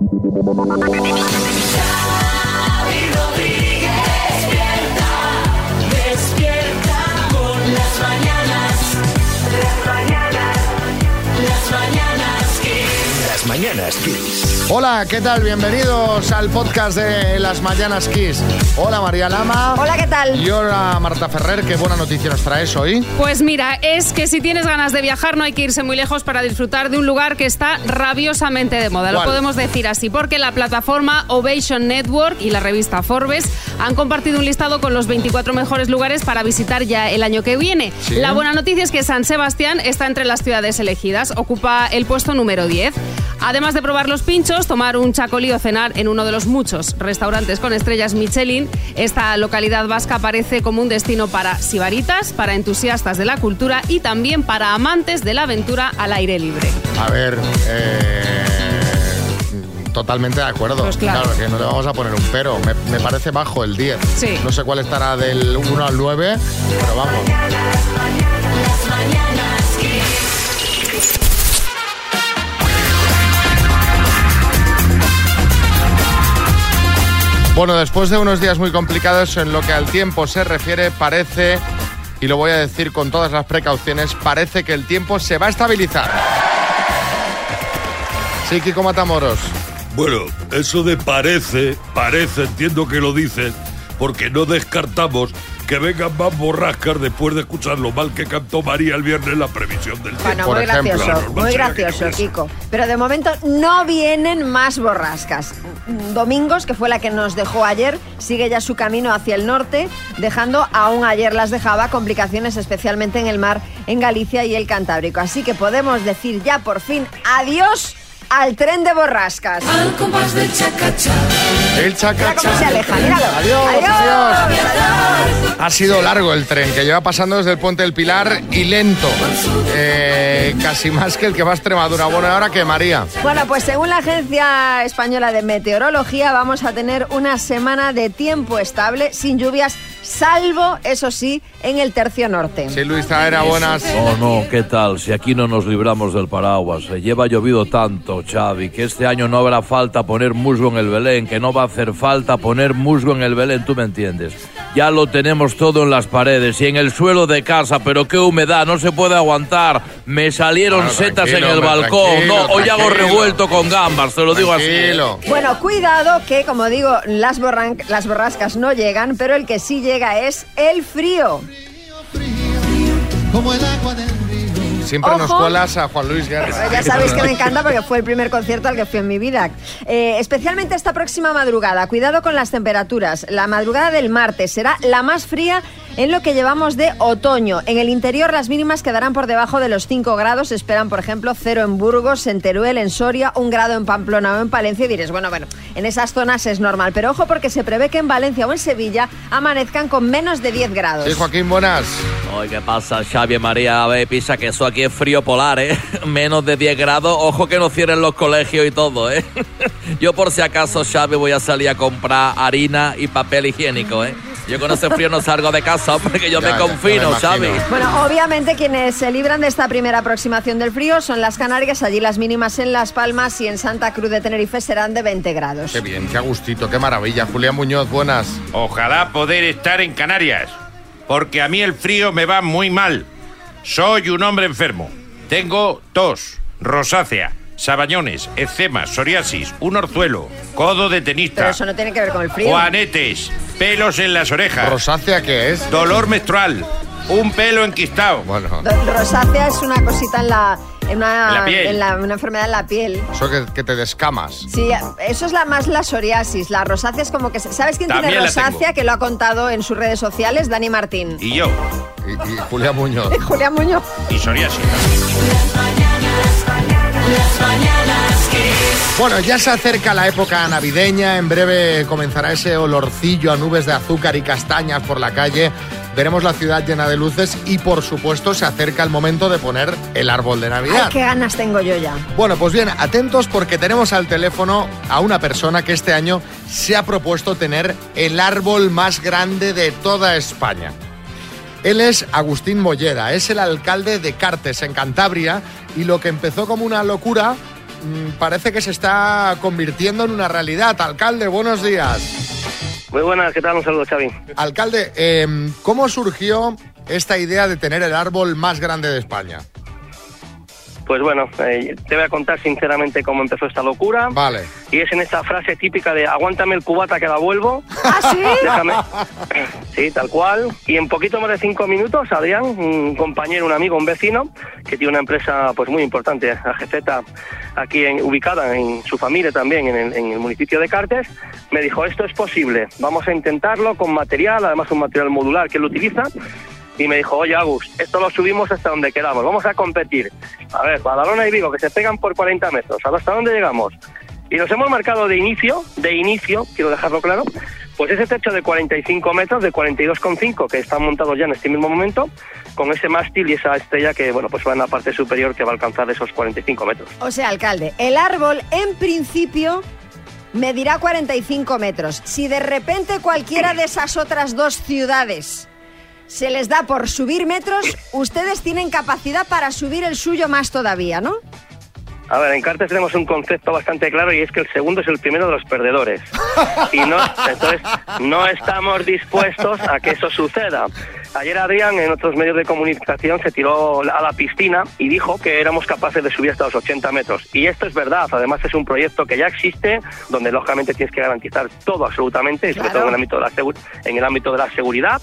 Xavi mañanas Kiss. Hola, ¿qué tal? Bienvenidos al podcast de Las Mañanas Kiss. Hola María Lama. Hola, ¿qué tal? Y hola Marta Ferrer, qué buena noticia nos traes hoy. Pues mira, es que si tienes ganas de viajar no hay que irse muy lejos para disfrutar de un lugar que está rabiosamente de moda. Lo podemos decir así, porque la plataforma Ovation Network y la revista Forbes han compartido un listado con los 24 mejores lugares para visitar ya el año que viene. Sí. La buena noticia es que San Sebastián está entre las ciudades elegidas, ocupa el puesto número 10. Además de probar los pinchos, tomar un chacolí o cenar en uno de los muchos restaurantes con estrellas Michelin, esta localidad vasca aparece como un destino para sibaritas, para entusiastas de la cultura y también para amantes de la aventura al aire libre. A ver, eh, totalmente de acuerdo. Pues claro. que no le vamos a poner un pero. Me, me parece bajo el 10. Sí. No sé cuál estará del 1 al 9, pero vamos. Bueno, después de unos días muy complicados en lo que al tiempo se refiere, parece, y lo voy a decir con todas las precauciones, parece que el tiempo se va a estabilizar. Sí, Kiko Matamoros. Bueno, eso de parece, parece, entiendo que lo dices, porque no descartamos que vengan más borrascas después de escuchar lo mal que cantó María el viernes la previsión del tiempo. Bueno, Por muy ejemplo. gracioso, muy gracioso, que- Kiko. Pero de momento no vienen más borrascas. Domingos, que fue la que nos dejó ayer, sigue ya su camino hacia el norte, dejando, aún ayer las dejaba, complicaciones especialmente en el mar, en Galicia y el Cantábrico. Así que podemos decir ya por fin adiós al tren de borrascas. Al compás del. El cómo se aleja, míralo. Adiós, adiós. adiós. Ha sido largo el tren, que lleva pasando desde el Puente del Pilar y lento. Eh, casi más que el que va a Extremadura. Bueno, ahora que María. Bueno, pues según la Agencia Española de Meteorología vamos a tener una semana de tiempo estable, sin lluvias, salvo, eso sí, en el tercio norte. Sí, Luis Taera, buenas. Oh no, ¿qué tal? Si aquí no nos libramos del paraguas. Se lleva llovido tanto, Xavi, que este año no habrá falta poner musgo en el Belén, que no va a hacer falta poner musgo en el Belén, tú me entiendes. Ya lo tenemos todo en las paredes y en el suelo de casa, pero qué humedad, no se puede aguantar. Me salieron Bueno, setas en el balcón. no, hoy hago revuelto con gambas, te lo digo así. Tranquilo. Bueno, cuidado que, como digo, las, borran- las borrascas no llegan, pero el que sí llega es el frío. Siempre nos Ojo. cuelas a Juan Luis Guerra. Ya sabéis que me encanta porque fue el primer concierto al que fui en mi vida. Eh, especialmente esta próxima madrugada. Cuidado con las temperaturas. La madrugada del martes será la más fría en lo que llevamos de otoño. En el interior las mínimas quedarán por debajo de los 5 grados. Se Esperan, por ejemplo, cero en Burgos, en Teruel, en Soria, un grado en Pamplona o en Palencia. Y diréis, bueno, bueno, en esas zonas es normal. Pero ojo porque se prevé que en Valencia o en Sevilla amanezcan con menos de 10 grados. Sí, Joaquín, buenas. Oye, ¿qué pasa, Xavi María? A ver, pisa que eso aquí es frío polar, ¿eh? Menos de 10 grados. Ojo que no cierren los colegios y todo, ¿eh? Yo por si acaso, Xavi, voy a salir a comprar harina y papel higiénico, ¿eh? Yo con ese frío no salgo de casa porque yo Ya, me ya, confino, imagino. Bueno, obviamente quienes se libran de esta primera aproximación del frío son las Canarias. Allí las mínimas en Las Palmas y en Santa Cruz de Tenerife serán de 20 grados. Qué bien, qué agustito, qué maravilla. Julián Muñoz, buenas. Ojalá poder estar en Canarias, porque a mí el frío me va muy mal. Soy un hombre enfermo. Tengo tos, rosácea, sabañones, eczema, psoriasis, un orzuelo, codo de tenista, Pero eso no tiene que ver con el frío. juanetes, pelos en las orejas, ¿Rosácea qué es? dolor menstrual, un pelo enquistado. Bueno, Rosácea es una cosita en la, en una, En la piel. en la- una enfermedad en la piel. eso que, que te descamas. Sí, eso es la más la psoriasis. La rosácea es como que... ¿Sabes quién tiene También rosácea? Que lo ha contado en sus redes sociales, Dani Martín. Y yo, Y, y Julián Muñoz. Julián Muñoz. y psoriasis. Las mañanas Kiss. Bueno, ya se acerca la época navideña, en breve comenzará ese olorcillo a nubes de azúcar y castañas por la calle, veremos la ciudad llena de luces y por supuesto se acerca el momento de poner el árbol de Ay, Navidad. qué ganas tengo yo ya. Bueno, pues bien, atentos porque tenemos al teléfono a una persona que este año se ha propuesto tener el árbol más grande de toda España. Él es Agustín Molleda, es el alcalde de Cartes, en Cantabria, y lo que empezó como una locura mm, parece que se está convirtiendo en una realidad. Alcalde, buenos días. Muy buenas, ¿qué tal? Un saludo, Xavi. Alcalde, eh, ¿cómo surgió esta idea de tener el árbol más grande de España? Pues bueno, eh, te voy a contar sinceramente cómo empezó esta locura. Vale. Y es en esta frase típica de aguántame el cubata que la vuelvo. ¿Ah, sí? Déjame. Sí, tal cual. Y en poquito más de cinco minutos, Adrián, un compañero, un amigo, un vecino, que tiene una empresa pues muy importante, AGZ, aquí en- ubicada en su familia también, en el, en el municipio de Cartes, me dijo, esto es posible, vamos a intentarlo con material, además un material modular que él utiliza. Y me dijo, oye Agus, esto lo subimos hasta donde queramos, vamos a competir. A ver, Badalona y Vigo, que se pegan por 40 metros, hasta dónde llegamos. Y nos hemos marcado de inicio, de inicio, quiero dejarlo claro, pues ese techo de 45 metros, de 42,5 que están montados ya en este mismo momento, con ese mástil y esa estrella que, bueno, pues va en la parte superior que va a alcanzar esos 45 metros. O sea, alcalde, el árbol en principio medirá 45 metros. Si de repente cualquiera de esas otras dos ciudades se les da por subir metros, ustedes tienen capacidad para subir el suyo más todavía, ¿no? A ver, en Cartes tenemos un concepto bastante claro y es que el segundo es el primero de los perdedores. Y no, entonces no estamos dispuestos a que eso suceda. Ayer Adrián en otros medios de comunicación se tiró a la piscina y dijo que éramos capaces de subir hasta los 80 metros. Y esto es verdad, además es un proyecto que ya existe, donde lógicamente tienes que garantizar todo absolutamente, y sobre Claro. todo en el ámbito de la, en el ámbito de la seguridad.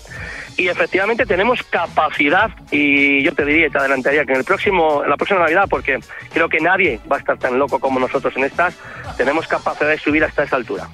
Y efectivamente tenemos capacidad y yo te diría, te adelantaría que en el próximo, en la próxima Navidad, porque creo que nadie va a estar tan loco como nosotros en estas, tenemos capacidad de subir hasta esa altura.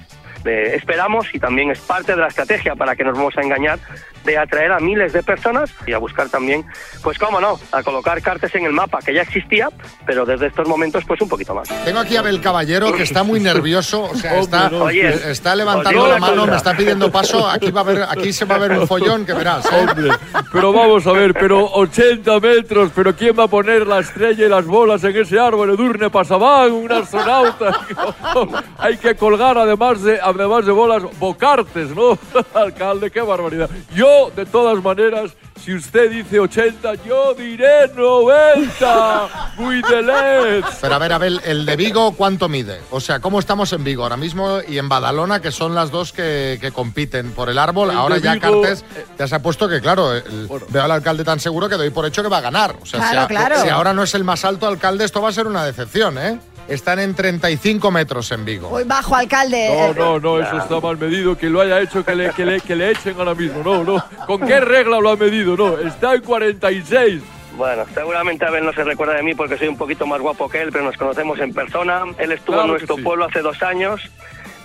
Eh, esperamos y también es parte de la estrategia para que nos vamos a engañar de atraer a miles de personas y a buscar también, pues cómo no, a colocar cartes en el mapa que ya existía, pero desde estos momentos pues un poquito más. Tengo aquí a Abel Caballero que está muy nervioso, o sea, está. Oye, está levantando la mano, cosa. me está pidiendo paso. Aquí va a haber, aquí se va a ver un follón que verás. ¿eh? Hombre, pero vamos a ver, pero 80 metros, pero ¿quién va a poner la estrella y las bolas en ese árbol? Edurne Pasaban, un astronauta. Hay que colgar además de, además de bolas, bocartes, ¿no? Alcalde, qué barbaridad. Yo, de todas maneras, si usted dice 80, yo diré 90. Muy de LED. Pero a ver, Abel, el de Vigo, ¿cuánto mide? O sea, ¿cómo estamos en Vigo ahora mismo y en Badalona, que son las dos que, que compiten por el árbol? El ahora ya Vigo, Cartes ya se ha puesto que, claro, el- veo al alcalde tan seguro que doy por hecho que va a ganar. O sea, si, Claro, a- claro. si ahora no es el más alto alcalde, esto va a ser una decepción, ¿eh? Están en 35 metros en Vigo. Voy bajo, alcalde. No, no, no, eso está mal medido. Que lo haya hecho, que le, que le, que le echen ahora mismo. No, no. ¿Con qué regla lo ha medido? No, está en 46. Bueno, seguramente Abel no se recuerda de mí porque soy un poquito más guapo que él, pero nos conocemos en persona. Él estuvo Claro en nuestro sí. pueblo hace dos años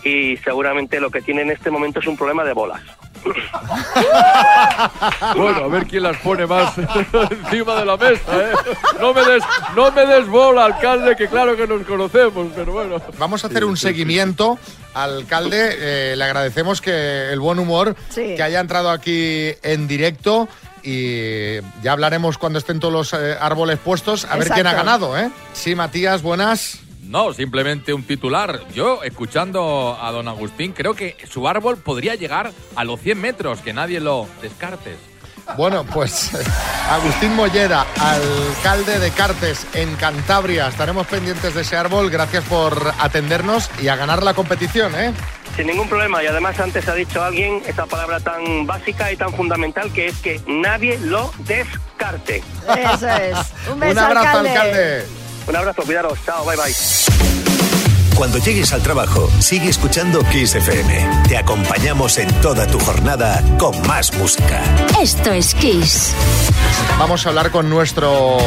y seguramente lo que tiene en este momento es un problema de bolas. Bueno, a ver quién las pone más encima de la mesa, ¿eh? No me des, no me des bola, alcalde, que claro que nos conocemos, pero bueno. Vamos a hacer un seguimiento. Alcalde, eh, le agradecemos que el buen humor, Sí. que haya entrado aquí en directo y ya hablaremos cuando estén todos los eh, árboles puestos, a ver quién ha ganado, ¿eh? Sí, Matías, buenas. No, simplemente un titular. Yo, escuchando a don Agustín, creo que su árbol podría llegar a los 100 metros, que nadie lo descartes. Bueno, pues Agustín Mollera, alcalde de Cartes en Cantabria. Estaremos pendientes de ese árbol. Gracias por atendernos y a ganar la competición, ¿eh? Sin ningún problema. Y además antes ha dicho alguien esa palabra tan básica y tan fundamental que es que nadie lo descarte. Eso es. Un beso, Un abrazo, alcalde. alcalde. Un abrazo, cuidaros. Chao, bye bye. Cuando llegues al trabajo, sigue escuchando Kiss FM. Te acompañamos en toda tu jornada con más música. Esto es Kiss. Vamos a hablar con nuestro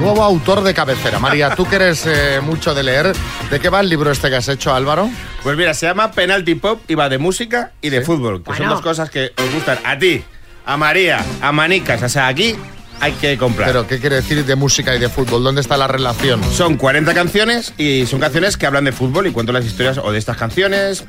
nuevo autor de cabecera. María, tú que eres eh, mucho de leer, ¿de qué va el libro este que has hecho, Álvaro? Pues mira, se llama Penalty Pop y va de música y de fútbol, que son dos cosas que os gustan a ti, a María, a Manicas. O sea, aquí hay que comprar. Pero, ¿qué quiere decir de música y de fútbol? ¿Dónde está la relación? Son 40 canciones y son canciones que hablan de fútbol y cuento las historias o de estas canciones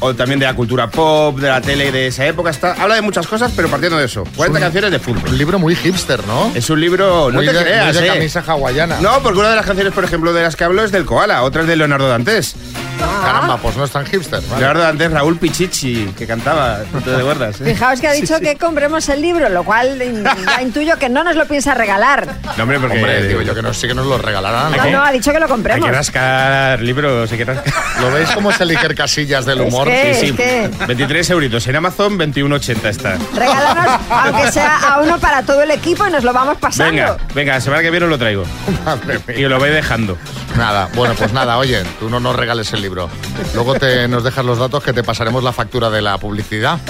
o también de la cultura pop, de la tele de esa época. Está, habla de muchas cosas, pero partiendo de eso. 40 canciones de fútbol. Un libro muy hipster, ¿no? Es un libro, no te de- muy creas, de eh. camisa hawaiana. No, porque una de las canciones, por ejemplo, de las que hablo es del Koala, otra es de Leonardo Dantes. Caramba, pues no es tan hipster. vale. Leonardo Dantes, Raúl Pichichi, que cantaba, ¿no te acuerdas? eh? Fijaos que ha dicho sí. que compremos el libro, lo cual ya intuyo que no nos lo piensa regalar. No, hombre, porque... Hombre, digo yo que no, sí que nos lo regalarán. No, no, ha dicho que lo Hay compremos. que rascar libros, hay que rascar. ¿Lo veis como es el Iker Casillas del Es humor? que- Sí, sí. es que 23 euritos. En Amazon, 21,80 está. regálanos, aunque sea a uno para todo el equipo y nos lo vamos pasando. Venga, venga, la semana que viene os lo traigo. Madre mía. Y lo vais dejando. Nada, bueno, pues nada, oye, tú no nos regales el libro. Luego te, nos dejas los datos que te pasaremos la factura de la publicidad.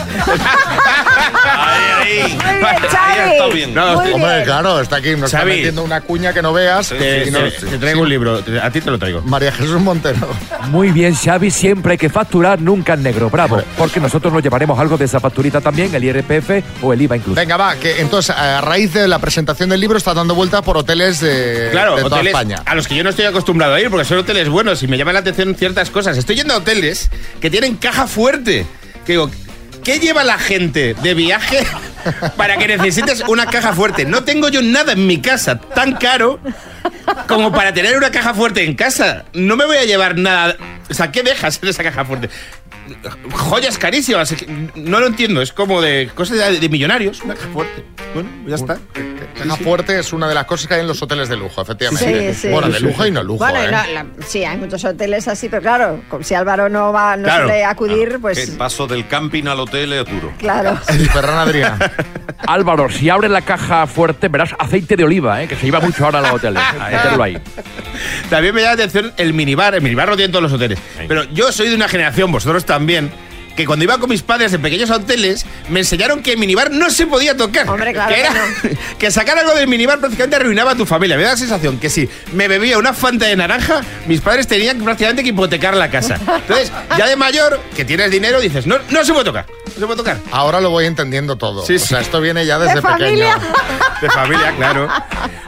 Ahí, ahí. Muy bien, Ahí Xavi. está bien. No, Muy Hombre, bien. claro, está aquí, nos está metiendo una cuña que no veas. Te, y nos- te- te traigo un libro. A ti te lo traigo. María Jesús Montero. Muy bien, Xavi, siempre hay que facturar, nunca en negro, bravo. Porque nosotros nos llevaremos algo de esa facturita también, el IRPF o el IVA incluso. Venga, va, que entonces a raíz de la presentación del libro está dando vuelta por hoteles de, Claro, de toda hoteles España. a los que yo no estoy acostumbrado a ir porque son hoteles buenos y me llaman la atención ciertas cosas. Estoy yendo a hoteles que tienen caja fuerte. Que digo, ¿qué lleva la gente de viaje para que necesites una caja fuerte? No tengo yo nada en mi casa tan caro como para tener una caja fuerte en casa. No me voy a llevar nada. O sea, ¿qué dejas en esa caja fuerte? Joyas carísimas. No lo entiendo. Es como de cosas de, de millonarios. Una caja fuerte. Bueno, ya está. Caja fuerte es una de las cosas que hay en los hoteles de lujo, efectivamente. Sí, sí. Bueno, de lujo y no lujo, Bueno, ¿eh? la- sí, hay muchos hoteles así, pero claro, si Álvaro no va, no Claro. suele acudir, pues El paso del camping al hotel es duro. claro. Ferran Adrià. Álvaro, si abres la caja fuerte, verás aceite de oliva, ¿eh? que se lleva mucho ahora a los hoteles. Mételo ahí. También me llama la atención el minibar. El minibar lo tienen todos los hoteles. Pero yo soy de una generación, vosotros también, que cuando iba con mis padres de pequeños hoteles, me enseñaron que el minibar no se podía tocar. Hombre, claro que, que era- que sacar algo del minibar prácticamente arruinaba a tu familia. Me da la sensación que si me bebía una fanta de naranja, mis padres tenían prácticamente que hipotecar la casa. Entonces, ya de mayor, que tienes dinero, dices, no, no se puede tocar. No se puede tocar. Ahora lo voy entendiendo todo. Sí, O sea, sí. esto viene ya desde ¿De pequeño. familia? De familia, claro.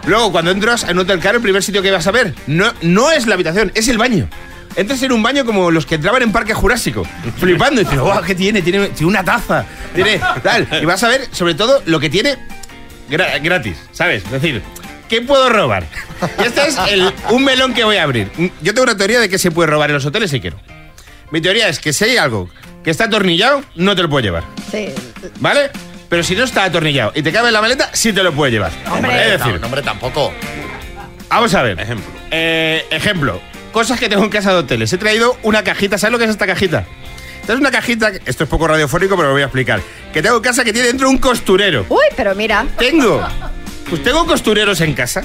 Luego, cuando entras en un hotel caro, el primer sitio que vas a ver no, no es la habitación, es el baño. Entras en un baño como los que entraban en Parque Jurásico, flipando y dices, wow, ¿qué tiene? tiene? Tiene una taza, tiene tal. Y vas a ver, sobre todo, lo que tiene gra- gratis, ¿sabes? Es decir, ¿qué puedo robar? Y este es el- un melón que voy a abrir. Yo tengo una teoría de que se puede robar en los hoteles si quiero. Mi teoría es que si hay algo que está atornillado, no te lo puedo llevar. Sí. ¿Vale? Pero si no está atornillado y te cabe en la maleta, sí te lo puedes llevar. Hombre. es decir, No, hombre, tampoco. vamos a ver. Ejemplo. Eh, ejemplo. Cosas que tengo en casa de hoteles. He traído una cajita. ¿Sabes lo que es esta cajita? Esta es una cajita, esto es poco radiofónico, pero lo voy a explicar. Que tengo en casa que tiene dentro un costurero. Uy, pero mira. Tengo. Pues tengo costureros en casa.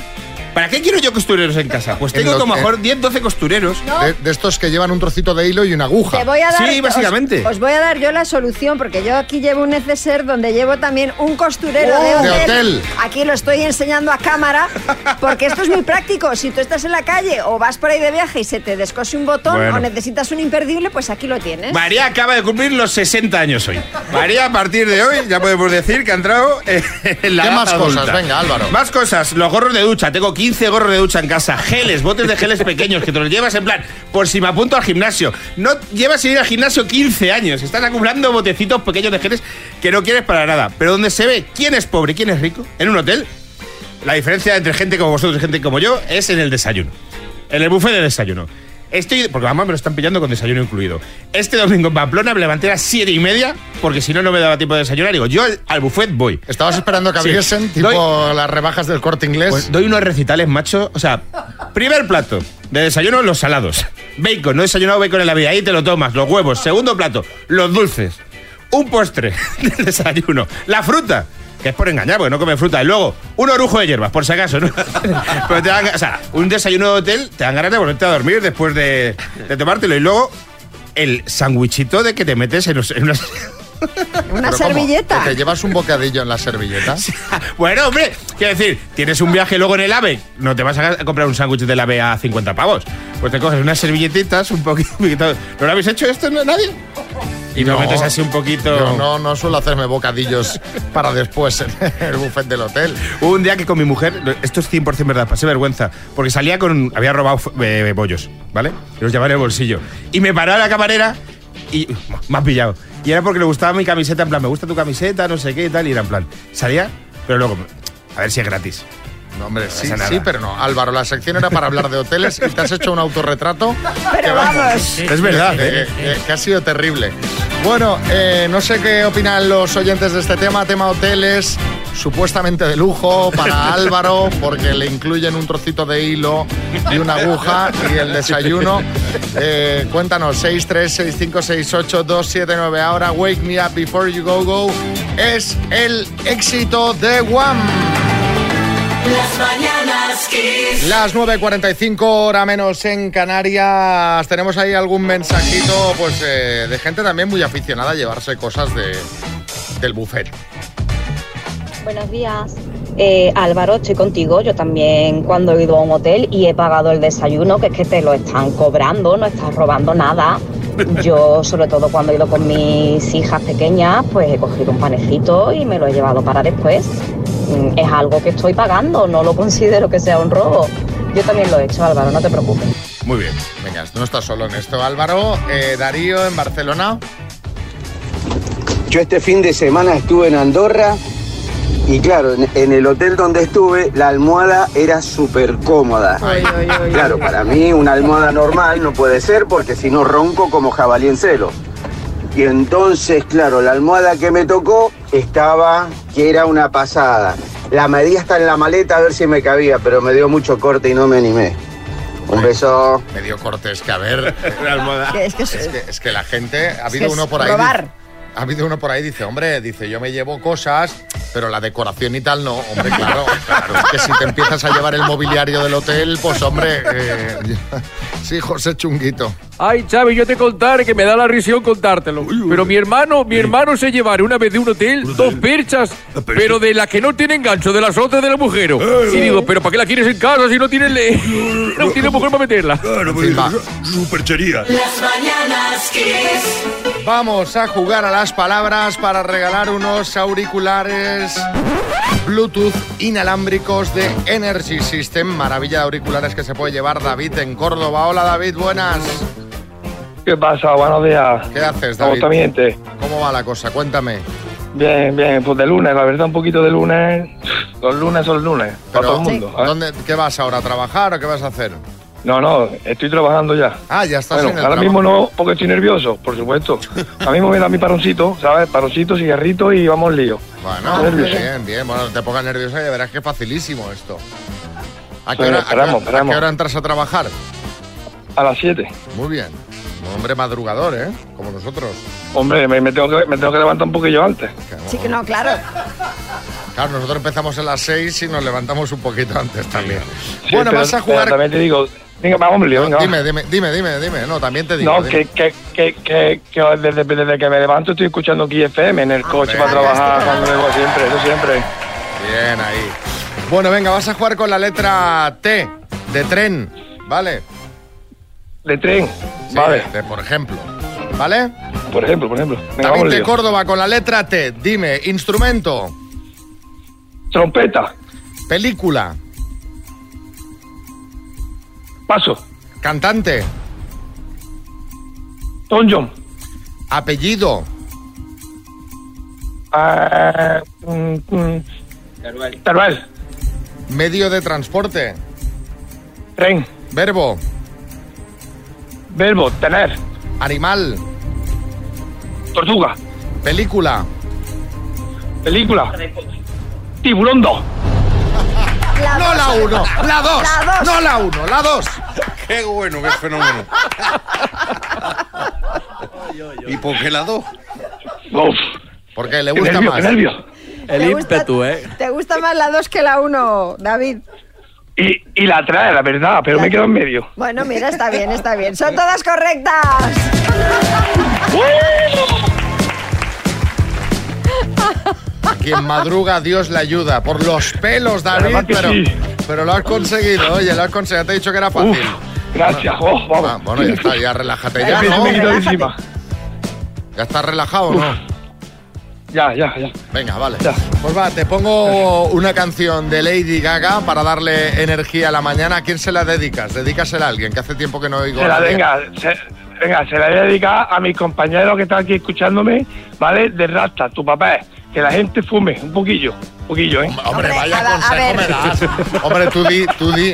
¿Para qué quiero yo costureros en casa? Pues En tengo como a que- lo mejor 10, 12 costureros. De, de estos que llevan un trocito de hilo y una aguja. Te voy a dar, Sí, básicamente. Os, os voy a dar yo la solución porque yo aquí llevo un neceser donde llevo también un costurero Oh, de, de hotel. hotel. Aquí lo estoy enseñando a cámara porque esto es muy práctico. Si tú estás en la calle o vas por ahí de viaje y se te descose un botón Bueno. o necesitas un imperdible, pues aquí lo tienes. María acaba de cumplir los 60 años hoy. María, a partir de hoy, ya podemos decir que ha entrado en la ¿Qué más cosas? Venga, Álvaro. Más cosas. Los gorros de ducha. Tengo 15 gorros de ducha en casa. Geles, botes de geles pequeños que te los llevas en plan, por si me apunto al gimnasio. No llevas sin ir al gimnasio 15 años. Estás acumulando botecitos pequeños de geles que no quieres para nada. Pero donde se ve quién es pobre y quién es rico, en un hotel, la diferencia entre gente como vosotros y gente como yo es en el desayuno. En el buffet de desayuno. Estoy, porque mamá me lo están pillando con desayuno incluido. Este domingo en Pamplona me levanté a las 7 y media, porque si no, no me daba tiempo de desayunar. Digo, yo al, buffet voy. Estabas esperando que Sí. abriesen, tipo Doy- las rebajas del corte inglés. Pues doy unos recitales, macho. O sea, primer plato de desayuno, los salados. Bacon, no he desayunado bacon en la vida. Ahí te lo tomas, los huevos. Segundo plato, los dulces. Un postre de desayuno. La fruta. Que es por engañar, porque no come fruta. Y luego, un orujo de hierbas, por si acaso, ¿no? Pero te dan, o sea, un desayuno de hotel te dan ganas de volverte a dormir después de, de tomártelo. Y luego, el sandwichito de que te metes en, en una... Una servilleta. ¿Que ¿Te llevas un bocadillo en la servilleta? Bueno, hombre, quiero decir, tienes un viaje luego en el AVE, no te vas a comprar un sándwich del AVE a 50 pavos. Pues te coges unas servilletitas, un poquito. un poquito- ¿No lo habéis hecho esto no, nadie? Y lo No, metes así un poquito. Yo no, no suelo hacerme bocadillos para después en el buffet del hotel. Hubo un día que con mi mujer, esto es 100% verdad, pasé vergüenza, porque salía con. había robado eh, bollos, ¿vale? Y los llevaba en el bolsillo. Y me paró la camarera Y me ha pillado. Y era porque le gustaba mi camiseta, en plan, me gusta tu camiseta, no sé qué y tal. Y era en plan, salía, pero luego, a ver si es gratis. No, hombre, No sí, sí, pero no. Álvaro, la sección era para hablar de hoteles y te has hecho un autorretrato. Pero que vamos. Es verdad, que, ¿eh? que- que ha sido terrible. Bueno, eh, no sé qué opinan los oyentes de este tema, tema hoteles, supuestamente de lujo para Álvaro, porque le incluyen un trocito de hilo y una aguja y el desayuno. Eh, cuéntanos, 636568279. Ahora, Wake Me Up Before You Go Go es el éxito de One. Las mañanas Kiss. Las 9.45 hora menos en Canarias. Tenemos ahí algún mensajito pues eh, de gente también muy aficionada a llevarse cosas de, del buffet. Buenos días. Eh, Álvaro, estoy contigo. Yo también cuando he ido a un hotel y he pagado el desayuno, que es que te lo están cobrando, no estás robando nada. Yo, sobre todo cuando he ido con mis hijas pequeñas, pues he cogido un panecito y me lo he llevado para después. Es algo que estoy pagando, no lo considero que sea un robo. Yo también lo he hecho, Álvaro, no te preocupes. Muy bien. Venga, no estás solo en esto, Álvaro. Eh, Darío, en Barcelona. Yo este fin de semana estuve en Andorra y claro, en, en el hotel donde estuve la almohada era súper cómoda. Claro, para mí una almohada normal no puede ser porque si no ronco como jabalí en celo. Y entonces, claro, la almohada que me tocó estaba que era una pasada. La medí hasta en la maleta a ver si me cabía, pero me dio mucho corte y no me animé. Un beso. Medio cortes, que a ver. Es que es, que, es que la gente. Ha habido es uno por ahí. robar. Ha habido uno por ahí, dice, hombre, dice, yo me llevo cosas, pero la decoración y tal no. Hombre, claro, claro. Es que si te empiezas a llevar el mobiliario del hotel, pues hombre. eh, sí, José Chunguito. Ay, Xavi, yo te contaré que me da la risión contártelo. Pero mi hermano, mi hermano se llevaron una vez de un hotel dos perchas, pero de las que no tienen gancho, de las otras del agujero. Y digo, pero ¿para qué la quieres en casa si no tienes le... no tienes mujer para meterla? Claro, pues, superchería. Las mañanas. Vamos a jugar a las palabras para regalar unos auriculares Bluetooth inalámbricos de Energy System. Maravilla de auriculares que se puede llevar David en Córdoba. Hola David, buenas. ¿Qué pasa? Buenos días. ¿Qué haces, ¿Cómo David? gente? ¿Cómo va la cosa? Cuéntame. Bien, bien, pues de lunes, la verdad un poquito de lunes. Los lunes son lunes, para todo el mundo. ¿sabes? ¿dónde, ¿Qué vas ahora a trabajar o qué vas a hacer? No, no, estoy trabajando ya. Ah, ya estás Bueno, en el ahora trabajo. mismo no, porque estoy nervioso, por supuesto. Ahora mismo me da mi paroncito, ¿sabes? Paroncito, cigarrito y vamos al lío. Bueno, nervioso. bien, bien. Bueno, no te pongas nerviosa y verás que es facilísimo esto. ¿A qué, Bueno, hora, a qué hora- esperamos, a esperamos. qué hora entras a trabajar? A las 7. Muy bien. Un hombre madrugador, ¿eh? Como nosotros. Hombre, me, me tengo que, me tengo que levantar un poquillo antes. Sí que no, claro. Claro, nosotros empezamos a las 6 y nos levantamos un poquito antes también. Sí, bueno, pero- vas a pero jugar. También te digo, venga, vamos lío, venga. Dime, dime, dime, dime, dime. No, también te digo. No, que, que, que, que, que desde, desde que me levanto estoy escuchando aquí FM en el coche para trabajar cuando vengo siempre, eso siempre. Bien, ahí. Bueno, venga, vas a jugar con la letra T de tren, ¿vale? De tren, Sí, vale. de- por ejemplo. ¿Vale? Por ejemplo, por ejemplo. Venga, al de. Córdoba con la letra T. Dime, instrumento. Trompeta. Película. Paso. Cantante. Don John. Apellido. Ah, mm, mm, Teruel. Medio de transporte. Tren. Verbo. Verbo, tener. Animal. Tortuga. Película. Película. Tiburón 2. no la uno, la dos. La dos. No la uno, la dos. Qué bueno, qué fenómeno. ¿Y por qué la dos? Uf. Porque le gusta nervio, más. qué nervio. ¿Te El gusta- ímpetu, ¿eh? ¿Te gusta más la 2 que la 1, David? Y, y la trae, la verdad, pero me quedo en medio. Bueno, mira, está bien, está bien. Son todas correctas. A quien madruga, Dios le ayuda. Por los pelos, David, pero, sí. pero lo has conseguido. Oye, lo has conseguido. Te he dicho que era fácil. Gracias, oh, vamos. Ah, bueno, ya está, ya relájate ya, ¿no? me encima. ¿Ya estás relajado o no? Ya, ya, ya. Venga, vale. Ya. Pues va, te pongo una canción de Lady Gaga para darle energía a la mañana. ¿A quién se la dedicas? Dedícasela a alguien, que hace tiempo que no oigo Se la venga, se, venga, se la voy a dedicar a mis compañeros que están aquí escuchándome, ¿vale? De Rasta, tu papá es que la gente fume un poquillo, un poquillo, ¿eh? Hombre, vaya a- a consejo ver. me das. Hombre, tú di, tú di,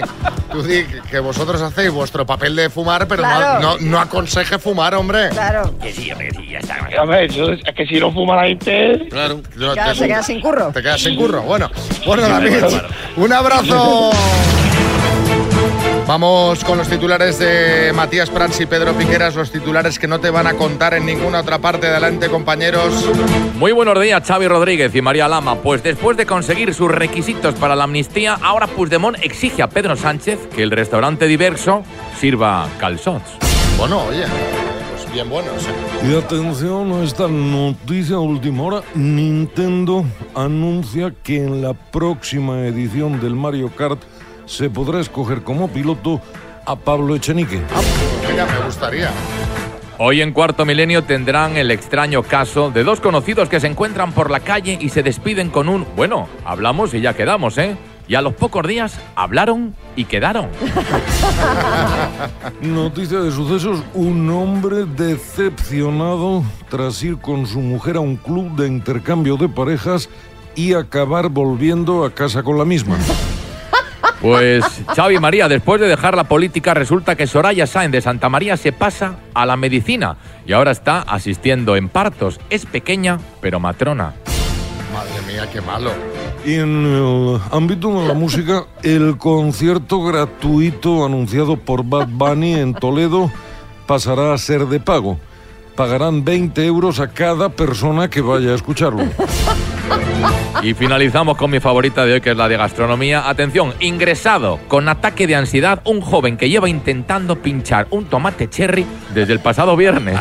tú di que vosotros hacéis vuestro papel de fumar, pero no- Claro. no, no, aconseje fumar, hombre. Claro. Que sí, hombre, que sí, ya está. Hombre, eso es es que si no fuma la gente... Claro. Yo- Claro, te- se queda sin curro. Te quedas sin curro. Bueno, bueno, David, un abrazo. Vamos con los titulares de Matías Prats y Pedro Piqueras, los titulares que no te van a contar en ninguna otra parte. Adelante, compañeros. Muy buenos días, Xavi Rodríguez y María Lama. Pues después de conseguir sus requisitos para la amnistía, ahora Puigdemont exige a Pedro Sánchez que el restaurante diverso sirva calzots. Bueno, oye, pues bien buenos. Y atención a esta noticia de última hora. Nintendo anuncia que en la próxima edición del Mario Kart se podrá escoger como piloto a Pablo Echenique. Mira, me gustaría. Hoy en Cuarto Milenio tendrán el extraño caso de dos conocidos que se encuentran por la calle y se despiden con un, bueno, hablamos y ya quedamos, ¿eh? Y a los pocos días hablaron y quedaron. Noticia de sucesos, un hombre decepcionado tras ir con su mujer a un club de intercambio de parejas y acabar volviendo a casa con la misma. Pues Xavi María, después de dejar la política, resulta que Soraya Sáenz de Santa María se pasa a la medicina y ahora está asistiendo en partos. Es pequeña, pero matrona. Madre mía, qué malo. Y en el ámbito de la música, el concierto gratuito anunciado por Bad Bunny en Toledo pasará a ser de pago. Pagarán 20 euros a cada persona que vaya a escucharlo. Y finalizamos con mi favorita de hoy, que es la de gastronomía. Atención, ingresado con ataque de ansiedad un joven que lleva intentando pinchar un tomate cherry desde el pasado viernes.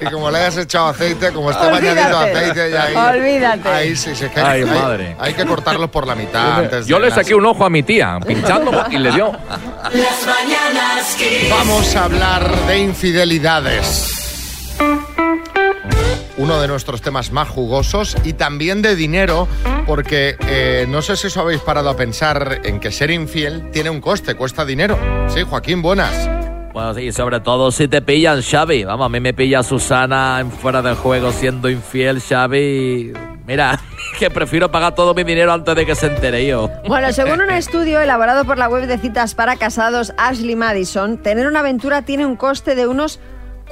Y como le hayas echado aceite, como esté Olvídate. bañadito de aceite, y ahí, Olvídate. ahí sí, sí, es que Ay, hay, madre. hay que cortarlos por la mitad. antes Yo de le las- saqué un ojo a mi tía, pinchando y le dio. Las mañanas. Vamos a hablar de infidelidades. Uno de nuestros temas más jugosos y también de dinero, porque eh, no sé si os habéis parado a pensar en que ser infiel tiene un coste, cuesta dinero. Sí, Joaquín, buenas. Bueno, sí, sobre todo si te pillan, Xavi. Vamos, a mí me pilla Susana en fuera del juego siendo infiel, Xavi. Mira, que prefiero pagar todo mi dinero antes de que se entere yo. Bueno, según un estudio elaborado por la web de citas para casados Ashley Madison, tener una aventura tiene un coste de unos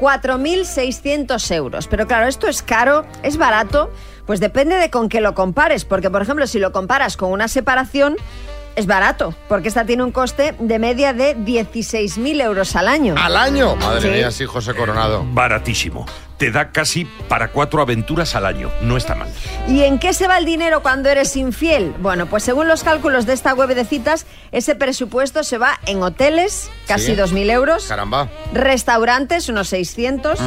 4.600 euros. Pero claro, esto es caro, es barato, pues depende de con qué lo compares. Porque, por ejemplo, si lo comparas con una separación, es barato, porque esta tiene un coste de media de 16.000 euros al año. ¿Al año? Madre Sí. mía, sí, José Coronado. Baratísimo. Te da casi para cuatro aventuras al año. No está mal. ¿Y en qué se va el dinero cuando eres infiel? Bueno, pues según los cálculos de esta web de citas, ese presupuesto se va en hoteles, casi Sí. 2.000 euros, Caramba. restaurantes, unos 600,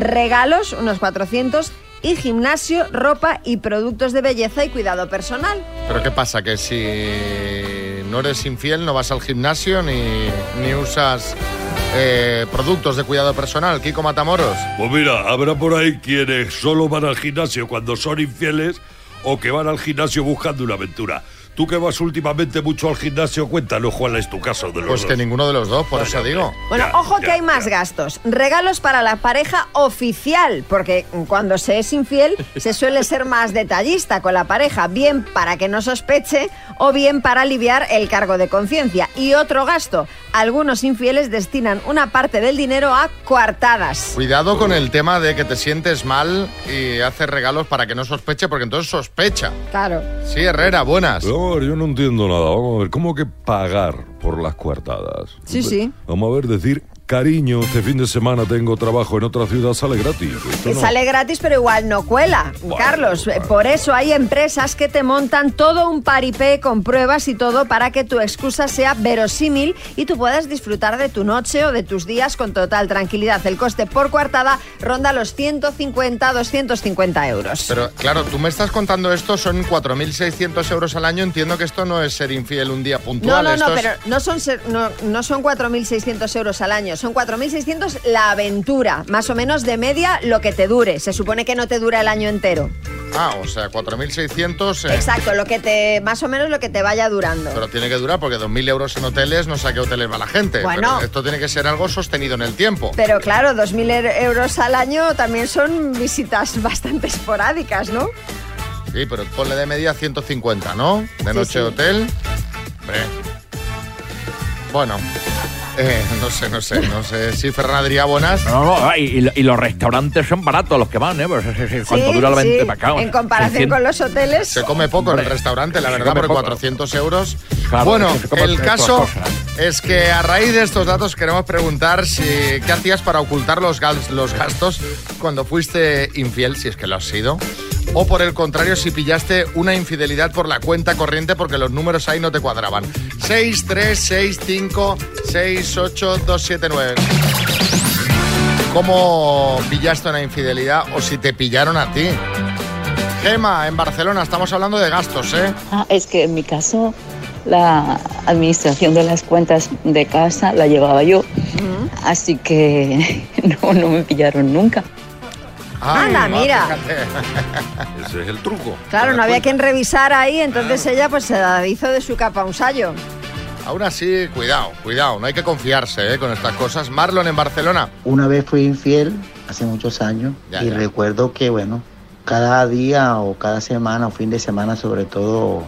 regalos, unos 400, y gimnasio, ropa y productos de belleza y cuidado personal. Pero ¿qué pasa? Que si no eres infiel, no vas al gimnasio ni, ni usas eh, productos de cuidado personal. Kiko Matamoros. Pues mira, habrá por ahí quienes solo van al gimnasio cuando son infieles o que van al gimnasio buscando una aventura. Tú que vas últimamente mucho al gimnasio, cuéntanos cuál es tu caso de los Pues que ninguno de los dos, por eso digo. Bueno, Ya, ojo ya, que hay más gastos. Regalos para la pareja oficial, porque cuando se es infiel se suele ser más detallista con la pareja, bien para que no sospeche o bien para aliviar el cargo de conciencia. Y otro gasto, algunos infieles destinan una parte del dinero a coartadas. Cuidado con el tema de que te sientes mal y haces regalos para que no sospeche, porque entonces sospecha. Claro. Sí, Herrera, buenas. Pero, a ver, yo no entiendo nada. Vamos a ver, ¿cómo que pagar por las coartadas? Sí, sí. Vamos a ver, decir, cariño, este fin de semana tengo trabajo en otra ciudad, sale gratis. Esto no. Sale gratis, pero igual no cuela. Carlos, por eso hay empresas que te montan todo un paripé con pruebas y todo para que tu excusa sea verosímil y tú puedas disfrutar de tu noche o de tus días con total tranquilidad. El coste por coartada ronda los 150, 250 euros. Pero claro, tú me estás contando esto, son 4.600 euros al año. Entiendo que esto no es ser infiel un día No, puntual. no, esto no, es- pero no son, ser- no, no son 4.600 euros al año, son 4.600 la aventura, más o menos de media lo que te dure. Se supone que no te dura el año entero. Ah, o sea, 4.600. eh, Exacto, lo que te, más o menos lo que te vaya durando. Pero tiene que durar porque 2.000 euros en hoteles, no sé a qué hoteles va la gente. Bueno. Pero esto tiene que ser algo sostenido en el tiempo. Pero claro, 2.000 er- euros al año también son visitas bastante esporádicas, ¿no? Sí, pero ponle de media 150, ¿no? De Sí, noche sí. hotel. Hombre. Bueno, eh, no sé, no sé, no sé. Sí, Ferran Adrià, buenas. No, no, y, y- y los restaurantes son baratos los que van, ¿eh? Pues, sí, sí, cuánto Sí, dura la sí. venta acá. En comparación 600. con los hoteles. Se come poco en el restaurante, la verdad, por poco. 400 euros. Claro, bueno, el caso cosas. es que a raíz de estos datos queremos preguntar si qué hacías para ocultar los, los gastos cuando fuiste infiel, si es que lo has sido. O por el contrario, si pillaste una infidelidad por la cuenta corriente porque los números ahí no te cuadraban. 6, 3, 6, 5, 6, 8, 2, 7, 9. ¿Cómo pillaste una infidelidad o si te pillaron a ti? Gema, en Barcelona, estamos hablando de gastos, ¿eh? Ah, es que en mi caso la administración de las cuentas de casa la llevaba yo, así que no, no me pillaron nunca. Anda, mira. Ese es el truco. Claro, no había quien revisar ahí, entonces ella pues se la hizo de su capa un sallo. Aún así, cuidado, cuidado, no hay que confiarse ¿eh? con estas cosas. Marlon en Barcelona. Una vez fui infiel, hace muchos años, Ya, y ya. recuerdo que, bueno, cada día o cada semana o fin de semana sobre todo,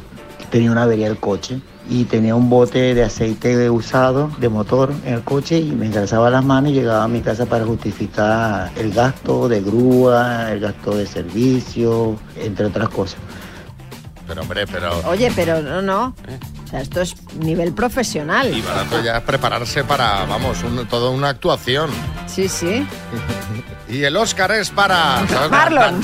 tenía una avería el coche y tenía un bote de aceite usado de motor en el coche y me engrasaba las manos y llegaba a mi casa para justificar el gasto de grúa, el gasto de servicio, entre otras cosas. Pero hombre, pero... Oye, pero no, no. O sea, esto es nivel profesional. Y barato ya es prepararse para, vamos, un- toda una actuación. Sí, sí. Y el Oscar es para... Marlon.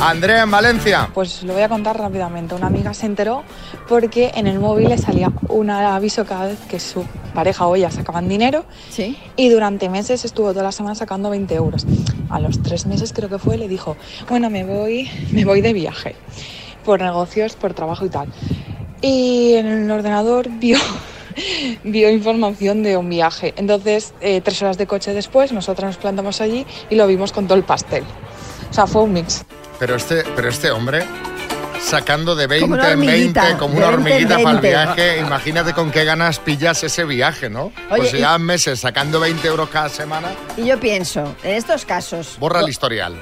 Andrea en Valencia. Pues lo voy a contar rápidamente. Una amiga se enteró porque en el móvil le salía un aviso cada vez que su pareja o ella sacaban dinero Sí. y durante meses estuvo toda la semana sacando 20 euros. A los tres meses creo que fue, le dijo, bueno, me voy, me voy de viaje por negocios, por trabajo y tal. Y en el ordenador vio, vio información de un viaje. Entonces, eh, tres horas de coche después, nosotros nos plantamos allí y lo vimos con todo el pastel. O sea, fue un mix. Pero este, pero este hombre, sacando de 20 Como una en 20, hormiguita, como una 20 en hormiguita para el 20. viaje, imagínate con qué ganas pillas ese viaje, ¿no? Oye, pues si y- meses sacando 20 euros cada semana, Y yo pienso, en estos casos, borra el historial.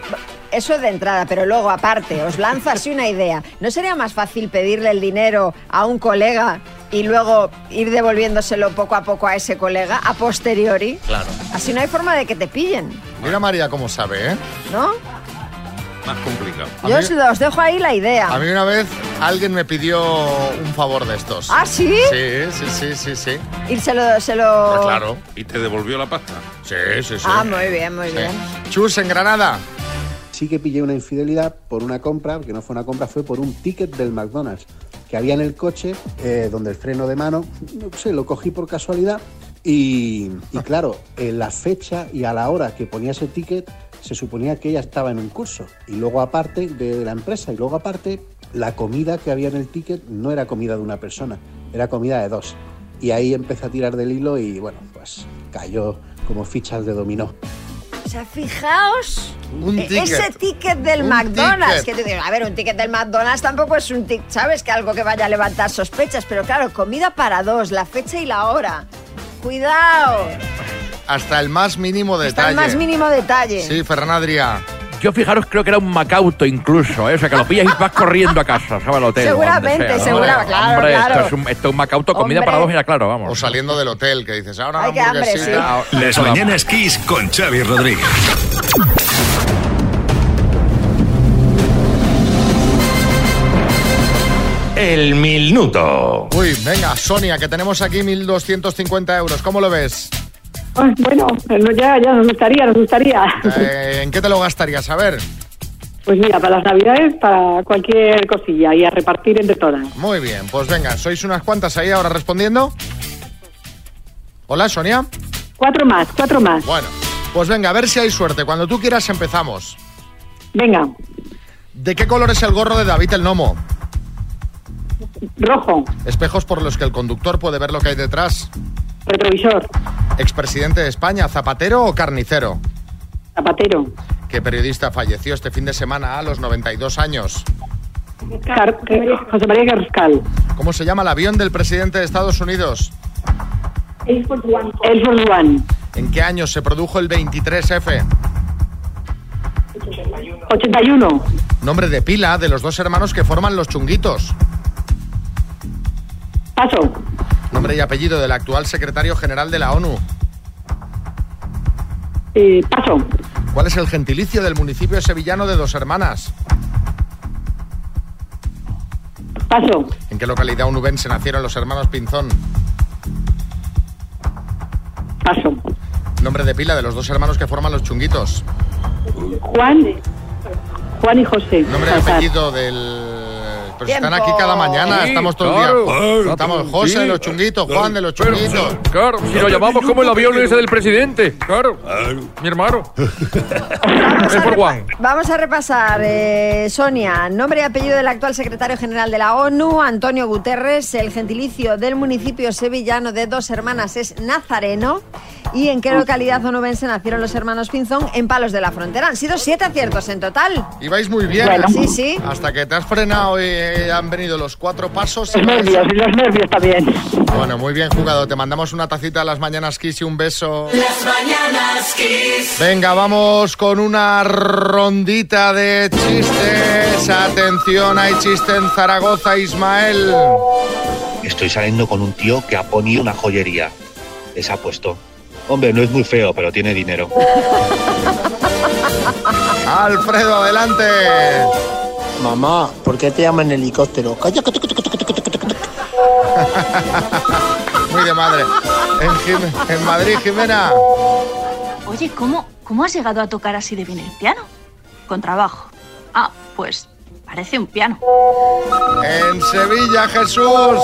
Eso de entrada, pero luego aparte, os lanzo así una idea. ¿No sería más fácil pedirle el dinero a un colega y luego ir devolviéndoselo poco a poco a ese colega a posteriori? Claro. Así no hay forma de que te pillen, Mira María cómo sabe, ¿eh? ¿no? Más complicado. A Yo mí- os, dejo ahí la idea. A mí una vez alguien me pidió un favor de estos. ¿Ah, sí? Sí, sí, sí, sí, sí. Y se lo... Se lo... Claro. ¿Y te devolvió la pasta? Sí, sí, sí. Ah, muy bien, muy Sí. bien. Chus en Granada. Sí que pillé una infidelidad por una compra, que no fue una compra, fue por un ticket del McDonald's que había en el coche, eh, donde el freno de mano, no sé, lo cogí por casualidad y, y claro, en la fecha y a la hora que ponía ese ticket se suponía que ella estaba en un curso y luego aparte de la empresa y luego aparte la comida que había en el ticket no era comida de una persona, era comida de dos. Y ahí empecé a tirar del hilo y bueno, pues cayó como fichas de dominó. O sea, fijaos, Un e- ticket. ese ticket del Un McDonald's. ticket. Que te digo, a ver, un ticket del McDonald's tampoco es un ticket, ¿sabes? Que algo que vaya a levantar sospechas, pero claro, comida para dos, la fecha y la hora. Cuidado, Hasta el más mínimo hasta detalle. el más mínimo detalle. Sí, Ferran Adrià. Yo fijaros, creo que era un macauto incluso, ¿eh? o sea, que lo pillas y vas corriendo a casa, ¿sabes? Al hotel. Seguramente, sea, ¿no? segura- claro, Hombre, claro. Esto es un, esto es un macauto, comida Hombre. para dos, mira, claro, vamos. O saliendo del hotel, que dices, ahora Ay, qué hambre, hamburguesita. Les Mañanas Kiss con Xavi Rodríguez. El minuto. Uy, venga, Sonia, que tenemos aquí 1.250 euros. ¿Cómo lo ves? Ay, Bueno, no, ya, ya nos gustaría, nos gustaría. Eh, ¿En qué te lo gastarías? A ver. Pues mira, para las navidades, para cualquier cosilla y a repartir entre todas. Muy bien, pues venga, sois unas cuantas ahí ahora respondiendo. Hola, Sonia. Cuatro más, cuatro más. Bueno, pues venga, a ver si hay suerte. Cuando tú quieras empezamos. Venga, ¿De qué color es el gorro de David el Nomo? rojo, Espejos por los que el conductor puede ver lo que hay detrás. Retrovisor, Expresidente de España, ¿zapatero o carnicero? zapatero, ¿Qué ¿Qué periodista falleció este fin de semana a los 92 años? Car- José María Carrascal. ¿Cómo se llama el avión del presidente de Estados Unidos? Air Force One. ¿En qué año se produjo el 23F? 81. Nombre de pila de los dos hermanos que forman los chunguitos. Paso. Nombre y apellido del actual secretario general de la ONU. Eh, paso. ¿Cuál es el gentilicio del municipio sevillano de Dos Hermanas? Paso. ¿En qué localidad onubense nacieron los hermanos Pinzón? Paso. Nombre de pila de los dos hermanos que forman los chunguitos. Juan. Juan y José. Nombre y apellido del... Pero si están aquí cada mañana, Sí, estamos todo claro. el día. Estamos José sí. de los chunguitos, Juan de los chunguitos. Claro, si lo llamamos como el avión ese del presidente. Claro. Mi hermano. Es por Juan. Vamos a repasar, eh, Sonia, nombre y apellido del actual secretario general de la ONU, Antonio Guterres, el gentilicio del municipio sevillano de Dos Hermanas es Nazareno y en qué localidad onubense nacieron los hermanos Pinzón en Palos de la Frontera. Han sido siete aciertos en total. Ibais muy bien. Bueno. Sí, sí. Hasta que te has frenado y han venido los cuatro pasos. Los nervios, y los nervios también. Bueno, muy bien jugado. Te mandamos una tacita a las mañanas Kiss y un beso. Las mañanas Kiss. Venga, vamos con una rondita de chistes. Atención, hay chiste en Zaragoza, Ismael. Estoy saliendo con un tío que ha ponido una joyería. Les ha puesto. Hombre, no es muy feo, pero tiene dinero. Alfredo, adelante. Mamá, ¿por qué te llaman helicóptero? Muy de madre. En, Madrid, Jimena. Oye, ¿cómo, ¿cómo has llegado a tocar así de bien el piano? Con trabajo. Ah, pues parece un piano. En Sevilla, Jesús.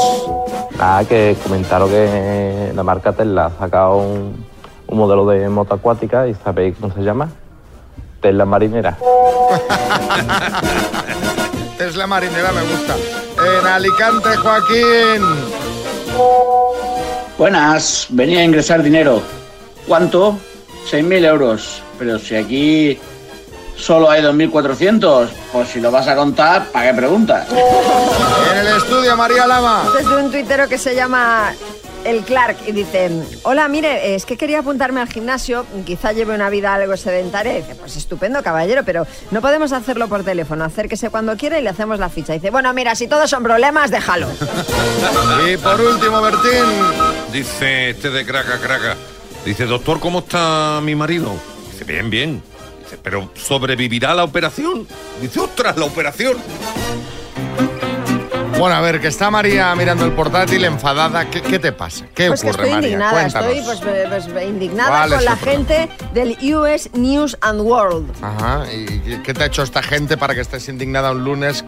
Nada, que comentaron que la marca Tesla ha sacado un, un modelo de moto acuática y ¿sabéis cómo se llama? Tesla Marinera. Tesla marinera me gusta. En Alicante, Joaquín. Buenas, venía a ingresar dinero. ¿Cuánto? 6.000 euros. Pero si aquí solo hay 2.400, pues si lo vas a contar, ¿para qué preguntas? En el estudio, María Lama. Este es de un tuitero que se llama el Clark y dice, hola, mire, es que quería apuntarme al gimnasio, quizá lleve una vida algo sedentaria. Dice, pues estupendo, caballero, pero no podemos hacerlo por teléfono, acérquese cuando quiera y le hacemos la ficha. Y dice, bueno, mira, si todos son problemas, déjalo. Y por último, Bertín. Dice este de craca craca. Dice, doctor, ¿cómo está mi marido? Dice, bien, bien. Dice, pero ¿sobrevivirá la operación? Dice, ostras, la operación. Bueno, a ver, que está María mirando el portátil enfadada. ¿Qué, qué te pasa? ¿Qué Pues que ocurre, estoy María? indignada, Cuéntanos. estoy pues, pues, pues, indignada ¿Cuál es con la problema? gente del US News and World. Ajá, ¿y qué- qué te ha hecho esta gente para que estés indignada un lunes?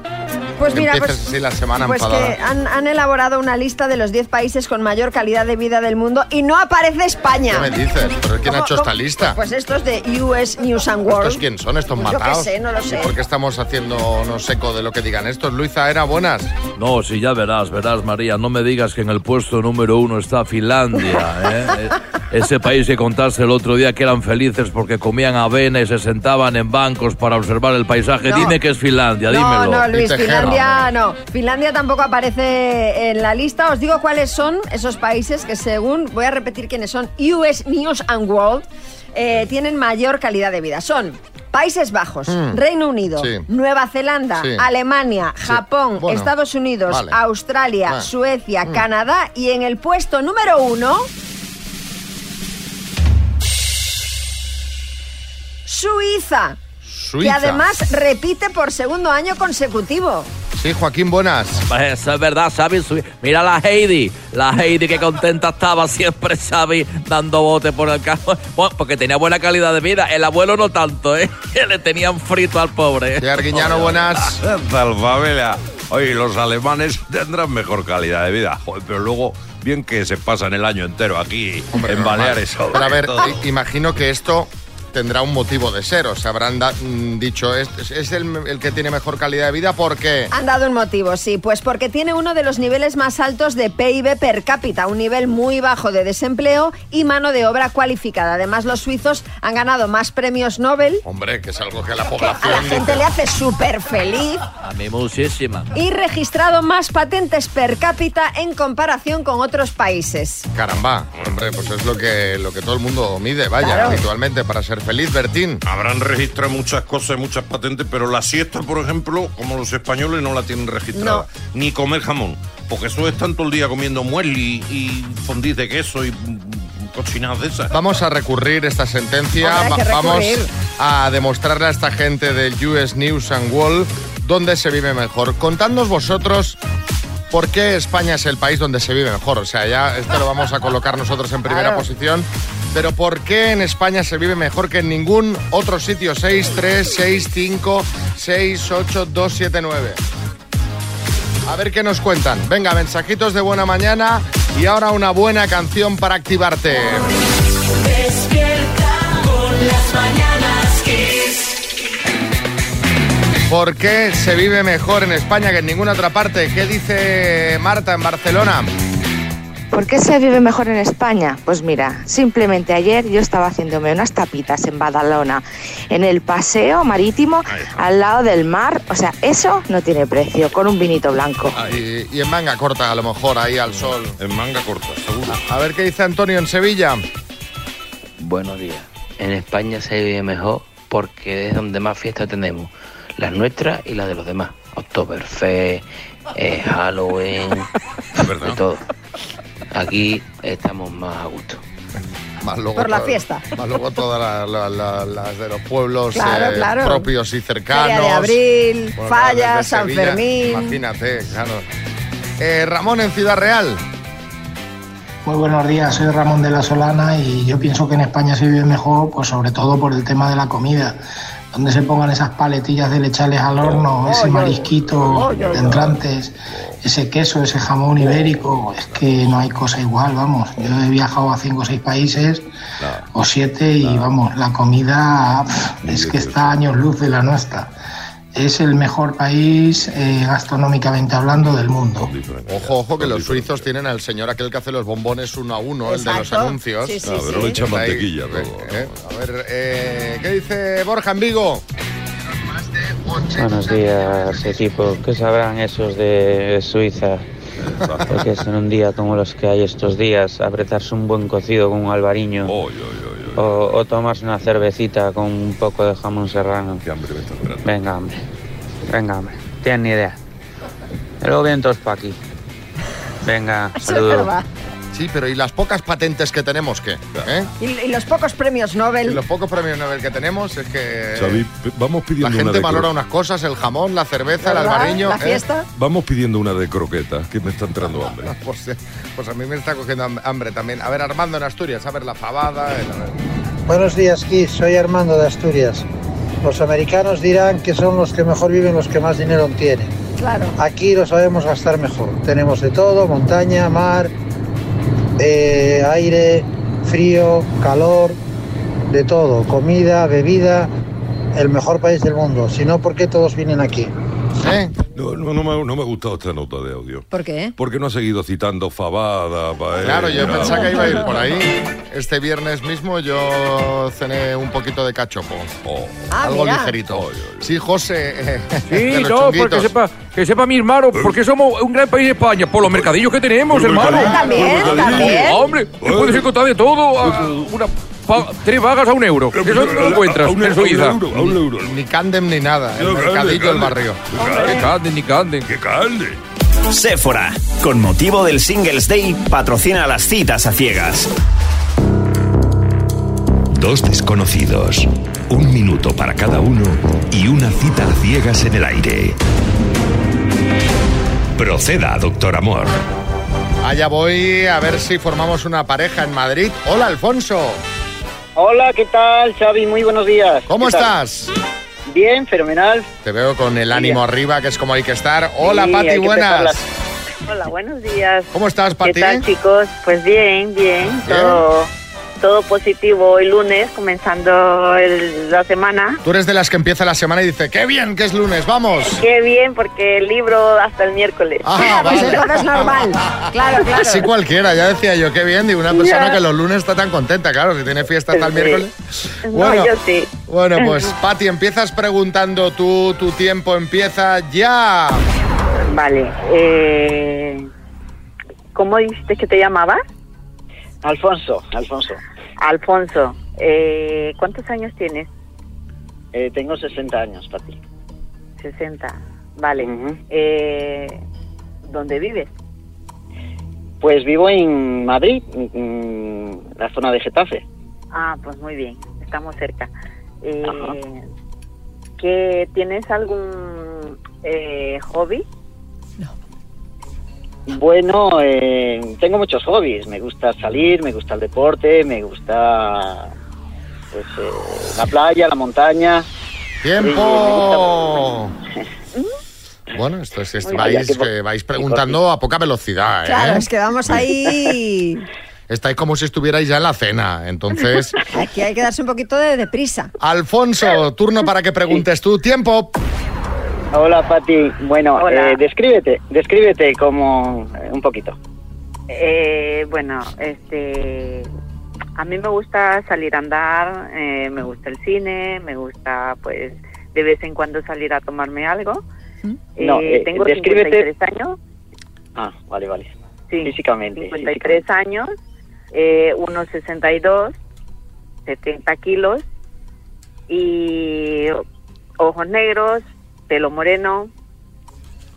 Pues que mira, pues, así la semana pues que han, han elaborado una lista de los 10 países con mayor calidad de vida del mundo y no aparece España. ¿Qué me dices? ¿Pero quién ha ¿Cómo- hecho esta lista? Pues estos de US News and World. ¿Estos quién son? ¿Estos Pues yo qué matados? sé, no lo ¿Y sé. por qué estamos haciéndonos eco de lo que digan estos? Luisa, ¿era buenas? No, si ya verás, verás, María. No me digas que en el puesto número uno está Finlandia. ¿eh? E- Ese país que contaste el otro día que eran felices porque comían avena y se sentaban en bancos para observar el paisaje. No. Dime que es Finlandia, No, dímelo. no, Luis, Finlandia no. Finlandia tampoco aparece en la lista. Os digo cuáles son esos países que según, voy a repetir quiénes son, US News and World, eh, tienen mayor calidad de vida. Son Países Bajos, Mm. Reino Unido, Sí. Nueva Zelanda, Sí. Alemania, Japón, Bueno, Estados Unidos, vale. Australia, Vale. Suecia, Mm. Canadá y en el puesto número uno... Suiza. Suiza. Que además repite por segundo año consecutivo. Sí, Joaquín, buenas. Pues eso es verdad, Xavi. Mira la Heidi. La Heidi que contenta estaba siempre, Xavi, dando bote por el carro. Bueno, porque tenía buena calidad de vida. El abuelo no tanto, ¿eh? Que le tenían frito al pobre. Sí, Arguiñano, buenas. Tal familia. Oye, los alemanes tendrán mejor calidad de vida. Joder, pero luego, bien que se pasan el año entero aquí en Baleares. sobre Pero a ver, todo. imagino que esto tendrá un motivo de ser. O sea, habrán da- mm, dicho, es, es el, el que tiene mejor calidad de vida porque... Han dado un motivo, sí, pues porque tiene uno de los niveles más altos de PIB per cápita, un nivel muy bajo de desempleo y mano de obra cualificada. Además, los suizos han ganado más premios Nobel. Hombre, que es algo que la A la población gente dice. le hace súper feliz A mí muchísima. y registrado más patentes per cápita en comparación con otros países. Caramba, hombre, pues es lo que, lo que todo el mundo mide, vaya, Claro. habitualmente para ser feliz, Bertín. Habrán registrado muchas cosas, muchas patentes, pero la siesta, por ejemplo, como los españoles no la tienen registrada. Ni comer jamón. Porque eso es tanto el día comiendo muesli y fondis de queso y cochinadas de esas. Vamos a recurrir esta sentencia, vamos a demostrarle a esta gente del US News and World dónde se vive mejor. Contadnos vosotros por qué España es el país donde se vive mejor. O sea, ya esto lo vamos a colocar nosotros en primera Claro. posición. Pero ¿por qué en España se vive mejor que en ningún otro sitio? 6, 3, 6, 5, 6, 8, 2, 7, 9. A ver qué nos cuentan. Venga, mensajitos de buena mañana y ahora una buena canción para activarte. Despierta con las mañanas Kiss. ¿Por qué se vive mejor en España que en ninguna otra parte? ¿Qué dice Marta en Barcelona? ¿Por qué se vive mejor en España? Pues mira, simplemente ayer yo estaba haciéndome unas tapitas en Badalona, en el paseo marítimo, al lado del mar. O sea, eso no tiene precio, con un vinito blanco. Ah, y, y en manga corta, a lo mejor, ahí al sol. En manga corta, seguro. A ver qué dice Antonio en Sevilla. Buenos días. En España se vive mejor porque es donde más fiestas tenemos. Las nuestras y las de los demás. Oktoberfest, eh, Halloween, de todo. Aquí estamos más a gusto. Más luego Por la fiesta. Más luego todas la- la- la- las de los pueblos Claro, eh, claro. propios y cercanos. Feria de Abril, Bueno, San Sevilla, Fermín. Imagínate, claro. Eh, Ramón en Ciudad Real. Muy buenos días, soy Ramón de la Solana y yo pienso que en España se vive mejor, pues sobre todo por el tema de la comida, donde se pongan esas paletillas de lechales al horno, ese marisquito de entrantes, ese queso, ese jamón ibérico, es que no hay cosa igual, vamos. Yo he viajado a cinco o seis países o siete y vamos, la comida es que está a años luz de la nuestra. Es el mejor país eh, gastronómicamente hablando del mundo. Ojo, ojo, que los suizos tienen al señor aquel que hace los bombones uno a uno, el de los anuncios. Sí, sí, pero sí. le Ahí, mantequilla eh, A ver, eh, ¿qué dice Borja en Vigo? Buenos días, equipo. ¿Qué sabrán esos de Suiza? Porque es en un día como los que hay estos días, apretarse un buen cocido con un albariño. O, o tomarse una cervecita con un poco de jamón serrano. Venga, hombre. Venga, hombre. Tienen ni idea. Luego vienen todos para aquí. Venga, saludos. Sí, pero ¿y las pocas patentes que tenemos qué? ¿Eh? Y, y los pocos premios Y Nobel. los pocos premios Nobel que tenemos es que Xavi, vamos la pidiendo una gente valora unas cosas, el jamón, la cerveza, el albariño. La ¿eh? fiesta. Vamos pidiendo una de croqueta, que me está entrando hambre. Pues, eh, pues a mí me está cogiendo ham- hambre también. A ver, Armando en Asturias, a ver la fabada. el- a ver. Buenos días, Kiss. Soy Armando de Asturias. Los americanos dirán que son los que mejor viven, los que más dinero tienen. Claro. Aquí lo sabemos gastar mejor. Tenemos de todo, montaña, mar, eh, aire, frío, calor, de todo. Comida, bebida. El mejor país del mundo. Si no, ¿por qué todos vienen aquí? No, no, no me, no me ha gustado esta nota de audio. ¿Por qué? Porque no ha seguido citando fabada, paella. Claro, yo pensaba que iba a ir por ahí. Este viernes mismo yo cené un poquito de cachopo. Ah, Algo mira. ligerito. Sí, José. eh, Sí, no, porque sepa, que sepa mi hermano, porque somos un gran país de España, por los mercadillos que tenemos, hermano. También, también. Hombre, puedes encontrar de todo, a- una, tres vagas a un euro. Eso no lo encuentras en Suiza. Ni Candem ni nada. El mercadillo del barrio. Que canden, ni canden. Que canden. Sephora, con motivo del Singles Day, patrocina las citas a ciegas. Dos desconocidos, un minuto para cada uno y una cita a ciegas en el aire. Proceda, doctor Amor. Allá voy a ver si formamos una pareja en Madrid. Hola, Alfonso. Hola, ¿qué tal, Xavi? Muy buenos días. ¿Cómo estás? Bien, fenomenal. Te veo con el ánimo bien. arriba, que es como hay que estar. Hola, Sí, Pati, buenas. Hola, buenos días. ¿Cómo estás, Pati? ¿Qué tal, chicos? Pues bien, bien, Bien. todo, todo positivo hoy lunes, comenzando el- la semana. Tú eres de las que empieza la semana y dice, qué bien que es lunes, vamos. Qué bien, porque el libro hasta el miércoles. Ah, Pues vale. entonces normal. Claro, claro. Sí, cualquiera, ya decía yo, qué bien, digo, una persona Ya. que los lunes está tan contenta, claro, si tiene fiesta hasta el Sí. miércoles. No, Bueno, yo sí. Bueno, pues Pati, empiezas preguntando tú, tu tiempo empieza ya. Vale. Eh, ¿Cómo dijiste que te llamabas? Alfonso, Alfonso. Alfonso. Eh, ¿Cuántos años tienes? Eh, tengo 60 años, Pati. 60. Vale. eh, ¿Dónde vives? Pues vivo en Madrid, en la zona de Getafe. Ah, pues muy bien. Estamos cerca. Eh, ¿qué, ¿Tienes algún eh, hobby? Bueno, eh, tengo muchos hobbies. Me gusta salir, me gusta el deporte, me gusta pues, eh, la playa, la montaña. ¡Tiempo! Bueno, esto es, vais, eh, vais preguntando a poca velocidad, ¿eh? Claro, es que vamos ahí. Estáis como si estuvierais ya en la cena, entonces... Aquí hay que darse un poquito de, de prisa. Alfonso, turno para que preguntes tú. ¡Tiempo! Hola, Pati. Bueno, Hola. eh, descríbete, descríbete como eh, un poquito. Eh, bueno, este, a mí me gusta salir a andar, eh, me gusta el cine, me gusta, pues, de vez en cuando salir a tomarme algo. No, Eh, eh, tengo descríbete- 53 años. Ah, vale, vale. Sí, Físicamente. 53 años, eh, 1,62, 70 kilos y ojos negros, pelo moreno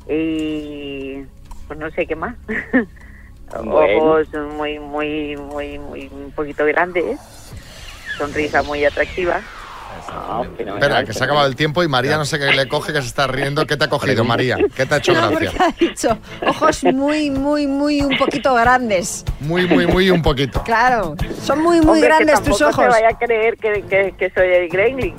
y pues no sé qué más. Bueno. Ojos muy, muy, muy, muy, un poquito grandes, sonrisa muy atractiva. Ah, Espera, que se ha acabado el tiempo y María no sé qué le coge, que se está riendo. ¿Qué te ha cogido, María? ¿Qué te ha hecho No, porque gracia? ha dicho ojos muy, muy, muy un poquito grandes. Muy, muy, muy un poquito. Claro, son muy, muy Hombre, que grandes tus ojos. se vaya a creer que, que, que soy el Gremlin.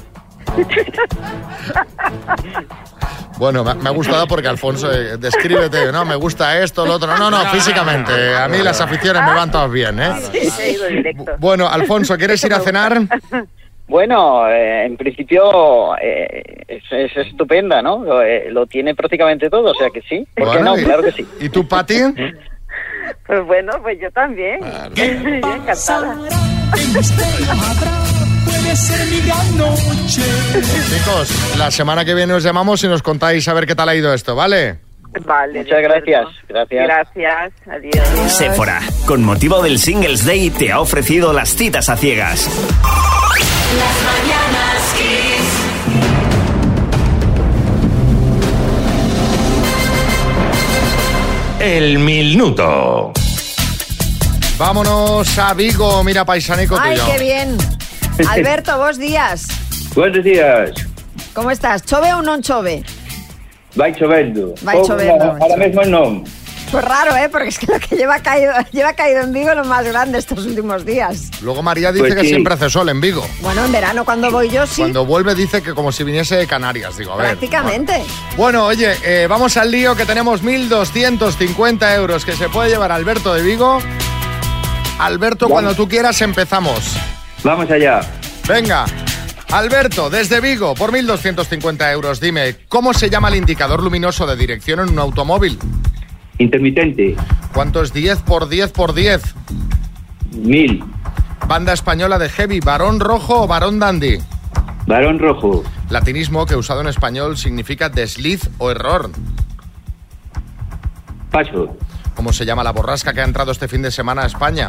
Bueno, me, me ha gustado porque Alfonso, eh, descríbete, ¿no? Me gusta esto, lo otro. No, no, físicamente. A mí las aficiones me van todas bien, ¿eh? Sí, directo. Bueno, Alfonso, ¿quieres ir a cenar? Bueno, eh, en principio eh, es, es estupenda, ¿no? Lo, eh, lo tiene prácticamente todo, o sea que sí. ¿Por qué no? y- Claro que sí. ¿Y tú, Pati? Pues bueno, pues yo también. Encantada. Puede ser mi gran noche. Chicos, la semana que viene os llamamos y nos contáis a ver qué tal ha ido esto, ¿vale? Vale. Muchas gracias. Gracias. Gracias. Adiós. Sephora, con motivo del Singles Day, te ha ofrecido las citas a ciegas. Las mañanas Kiss. El minuto. Vámonos a Vigo, mira, paisanico Ay, tuyo. qué bien. Alberto, vos días. Buenos días. ¿Cómo estás? ¿Chove o non chove? Vai chovendo. Vai Pouco, chovendo. Ahora mesmo non. Pues raro, ¿eh? Porque es que lo que lleva caído, lleva caído en Vigo es lo más grande estos últimos días. Luego María dice Pues que sí. siempre hace sol en Vigo. Bueno, en verano cuando voy yo sí, Cuando vuelve dice que como si viniese de Canarias. Digo, a ver. prácticamente. Bueno, oye, eh, vamos al lío que tenemos 1.250 euros que se puede llevar Alberto de Vigo. Alberto, cuando tú quieras empezamos. Vamos allá. Venga, Alberto, desde Vigo, por 1.250 euros, dime, ¿cómo se llama el indicador luminoso de dirección en un automóvil? Intermitente. ¿Cuánto es 10 por 10 por 10? Mil. Banda española de heavy, varón rojo o varón dandy. Varón rojo. Latinismo que usado en español significa desliz o error. Paso. ¿Cómo se llama la borrasca que ha entrado este fin de semana a España?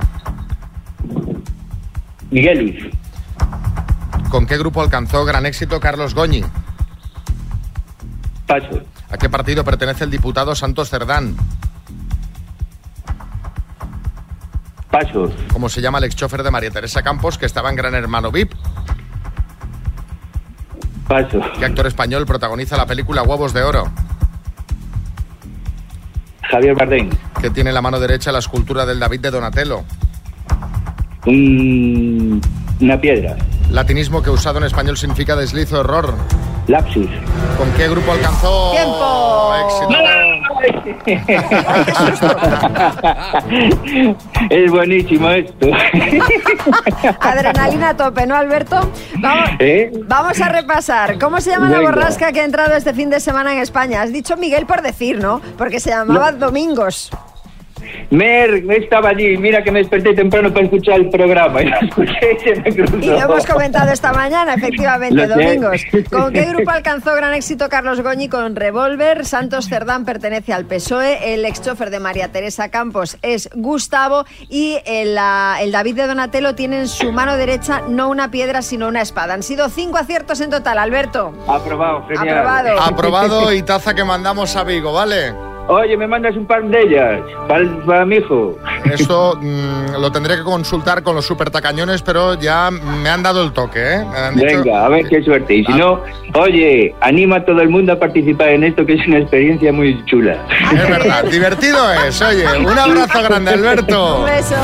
Miguelus. ¿Con qué grupo alcanzó gran éxito Carlos Goñi? Paso. ¿A qué partido pertenece el diputado Santos Cerdán? Paso. ¿Cómo se llama el ex chofer de María Teresa Campos que estaba en Gran Hermano VIP? Paso. ¿Qué actor español protagoniza la película Huevos de Oro? Javier Bardem. ¿Qué tiene en la mano derecha la escultura del David de Donatello? Un- una piedra. Latinismo que usado en español significa desliz o error. Lapsus. ¿Con qué grupo alcanzó ¡Tiempo! éxito? es buenísimo esto. Adrenalina a tope, ¿no, Alberto? Vamos, ¿Eh? vamos a repasar. ¿Cómo se llama la borrasca que ha entrado este fin de semana en España? Has dicho Miguel por decir, ¿no? Porque se llamaba Domingos. Mer, estaba allí, mira que me desperté temprano para escuchar el programa y lo escuché y se me cruzó. Y lo hemos comentado esta mañana, efectivamente, Lo sé. Domingos. ¿Con qué grupo alcanzó gran éxito Carlos Goñi con Revolver? Santos Cerdán pertenece al PSOE, el ex chofer de María Teresa Campos es Gustavo y el, ah, el David de Donatello tiene en su mano derecha no una piedra sino una espada. Han sido cinco aciertos en total, Alberto. Aprobado, genial. Aprobado. Aprobado y taza que mandamos a Vigo, ¿vale? Oye, me mandas un par de ellas para, mi hijo. Esto mm, lo tendré que consultar con los super tacañones, pero ya me han dado el toque, ¿eh? Me han dicho- Venga, a ver qué suerte. Y si no, oye, anima a todo el mundo a participar en esto, que es una experiencia muy chula. Es verdad, divertido es. Oye, un abrazo grande, Alberto. Un beso.